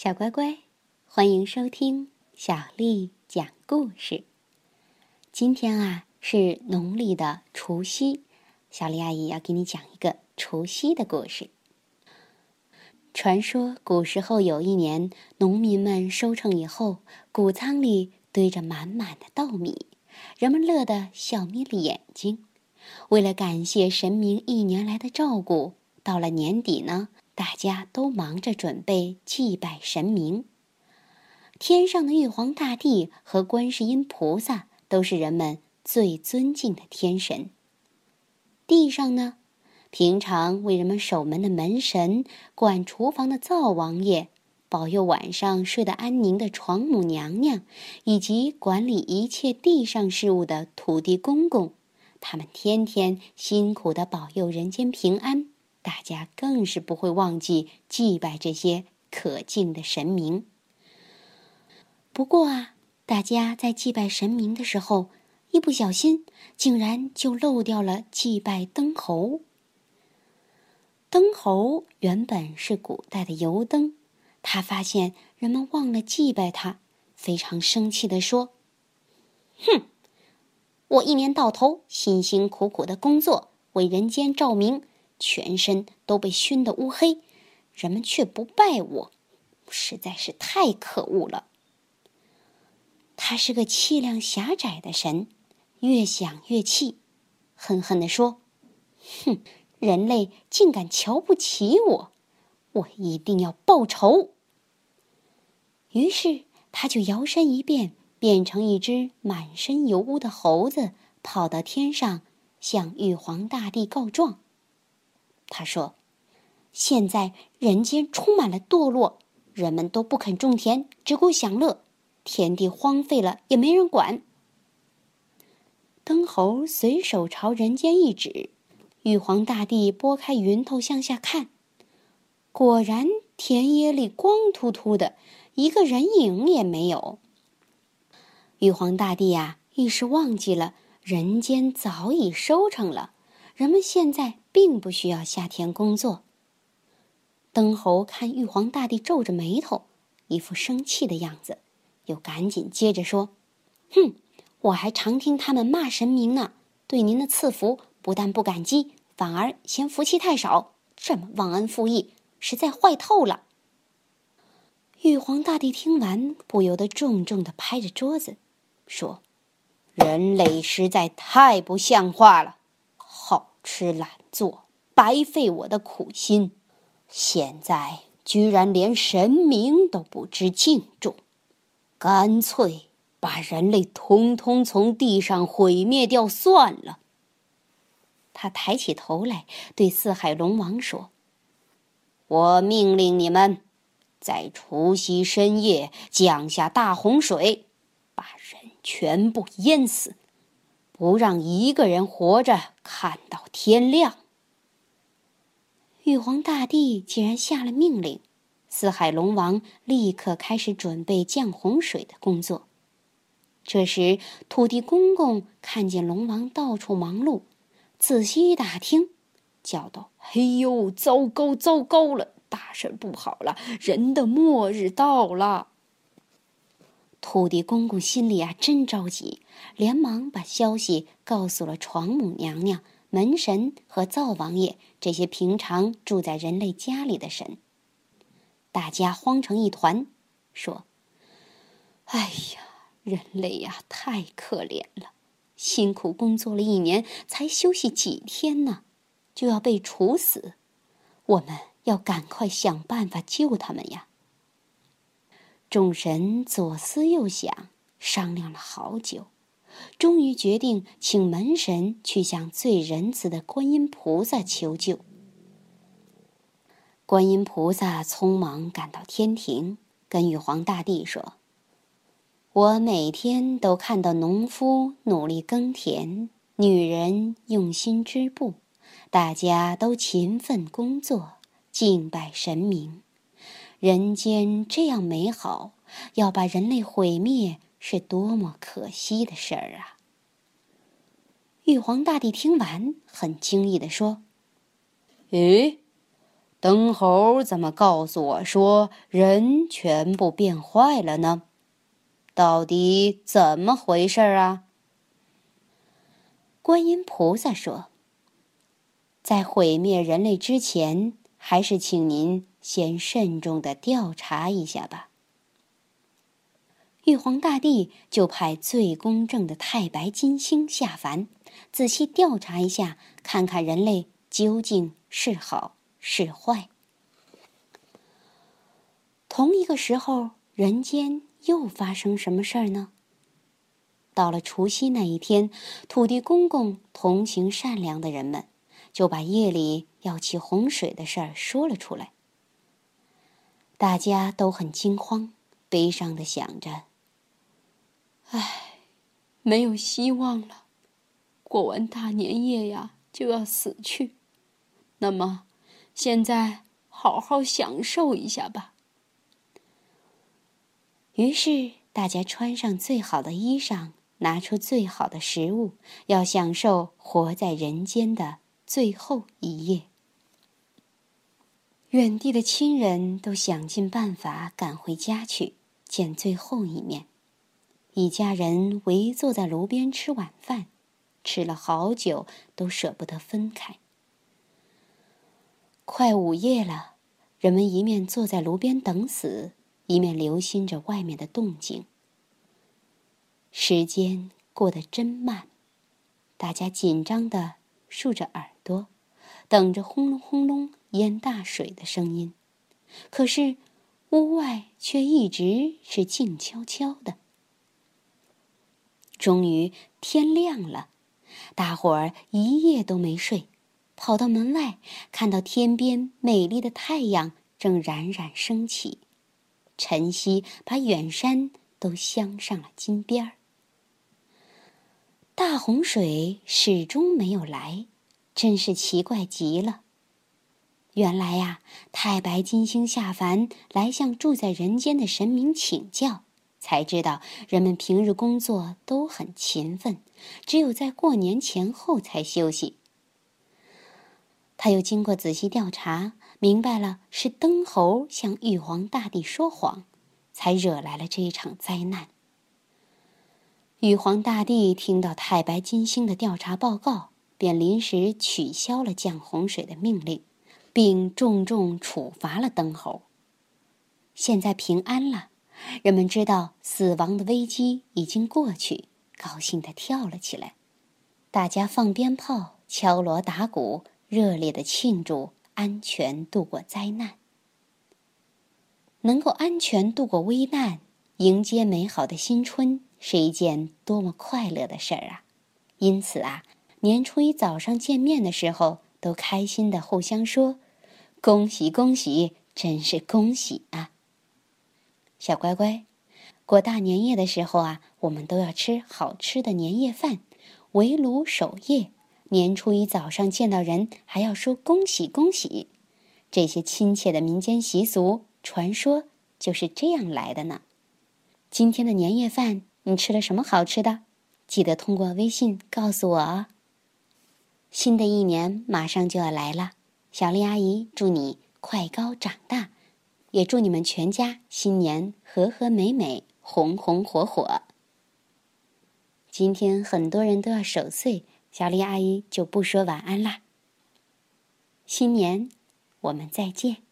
小乖乖，欢迎收听小丽讲故事。今天啊是农历的除夕，小丽阿姨要给你讲一个除夕的故事。传说古时候有一年，农民们收成以后，谷仓里堆着满满的稻米，人们乐得笑眯了眼睛。为了感谢神明一年来的照顾，到了年底呢。大家都忙着准备祭拜神明。天上的玉皇大帝和观世音菩萨都是人们最尊敬的天神。地上呢，平常为人们守门的门神、管厨房的灶王爷、保佑晚上睡得安宁的床母娘娘，以及管理一切地上事务的土地公公，他们天天辛苦的保佑人间平安。大家更是不会忘记祭拜这些可敬的神明。不过啊，大家在祭拜神明的时候，一不小心竟然就漏掉了祭拜灯猴。灯猴原本是古代的油灯，他发现人们忘了祭拜他，非常生气地说：“哼，我一年到头辛辛苦苦的工作，为人间照明。”全身都被熏得乌黑，人们却不拜我，实在是太可恶了。他是个气量狭窄的神，越想越气，恨恨地说：“哼，人类竟敢瞧不起我，我一定要报仇。”于是他就摇身一变，变成一只满身油污的猴子，跑到天上向玉皇大帝告状。他说：“现在人间充满了堕落，人们都不肯种田，只顾享乐，田地荒废了也没人管。”灯猴随手朝人间一指，玉皇大帝拨开云头向下看，果然田野里光秃秃的，一个人影也没有。玉皇大帝呀，一时忘记了人间早已收成了。人们现在并不需要下田工作。灯猴看玉皇大帝皱着眉头，一副生气的样子，又赶紧接着说：“哼，我还常听他们骂神明呢，对您的赐福不但不感激，反而嫌福气太少，这么忘恩负义，实在坏透了。”玉皇大帝听完，不由得重重的拍着桌子，说：“人类实在太不像话了。”好吃懒做，白费我的苦心。现在居然连神明都不知敬重，干脆把人类通通从地上毁灭掉算了。他抬起头来，对四海龙王说：“我命令你们，在除夕深夜降下大洪水，把人全部淹死。”不让一个人活着看到天亮。玉皇大帝既然下了命令，四海龙王立刻开始准备降洪水的工作。这时，土地公公看见龙王到处忙碌，仔细一打听，叫道：“嘿呦，糟糕，糟糕了！大事不好了，人的末日到了！”土地公公心里啊真着急，连忙把消息告诉了床母娘娘、门神和灶王爷这些平常住在人类家里的神。大家慌成一团，说：“哎呀，人类呀，太可怜了！辛苦工作了一年，才休息几天呢，就要被处死。我们要赶快想办法救他们呀！”众神左思右想，商量了好久，终于决定请门神去向最仁慈的观音菩萨求救。观音菩萨匆忙赶到天庭，跟玉皇大帝说：“我每天都看到农夫努力耕田，女人用心织布，大家都勤奋工作，敬拜神明。”人间这样美好，要把人类毁灭，是多么可惜的事儿啊！玉皇大帝听完，很惊异地说：“诶，灯猴怎么告诉我说人全部变坏了呢？到底怎么回事啊？”观音菩萨说：“在毁灭人类之前，还是请您先慎重的调查一下吧。”玉皇大帝就派最公正的太白金星下凡，仔细调查一下，看看人类究竟是好是坏。同一个时候，人间又发生什么事儿呢？到了除夕那一天，土地公公同情善良的人们，就把夜里要起洪水的事儿说了出来。大家都很惊慌，悲伤的想着。唉，没有希望了。过完大年夜呀，就要死去。那么，现在好好享受一下吧。于是，大家穿上最好的衣裳，拿出最好的食物，要享受活在人间的最后一夜。远地的亲人都想尽办法赶回家去见最后一面。一家人围坐在炉边吃晚饭，吃了好久都舍不得分开。快午夜了，人们一面坐在炉边等死，一面留心着外面的动静。时间过得真慢，大家紧张的竖着耳朵，等着轰隆轰隆淹大水的声音。可是，屋外却一直是静悄悄的。终于天亮了，大伙儿一夜都没睡，跑到门外，看到天边美丽的太阳正冉冉升起，晨曦把远山都镶上了金边儿。大洪水始终没有来，真是奇怪极了。原来呀，太白金星下凡来向住在人间的神明请教。才知道，人们平日工作都很勤奋，只有在过年前后才休息。他又经过仔细调查，明白了是灯猴向玉皇大帝说谎，才惹来了这一场灾难。玉皇大帝听到太白金星的调查报告，便临时取消了降洪水的命令，并重重处罚了灯猴。现在平安了。人们知道死亡的危机已经过去，高兴地跳了起来。大家放鞭炮、敲锣打鼓，热烈地庆祝安全度过灾难。能够安全度过危难，迎接美好的新春，是一件多么快乐的事儿啊！因此啊，年初一早上见面的时候，都开心地互相说：“恭喜恭喜，真是恭喜啊！”小乖乖，过大年夜的时候啊，我们都要吃好吃的年夜饭，围炉守夜。年初一早上见到人，还要说恭喜恭喜。这些亲切的民间习俗传说就是这样来的呢。今天的年夜饭你吃了什么好吃的？记得通过微信告诉我哦。新的一年马上就要来了，小丽阿姨祝你快高长大。也祝你们全家新年和和美美、红红火火。今天很多人都要守岁，小丽阿姨就不说晚安啦。新年，我们再见。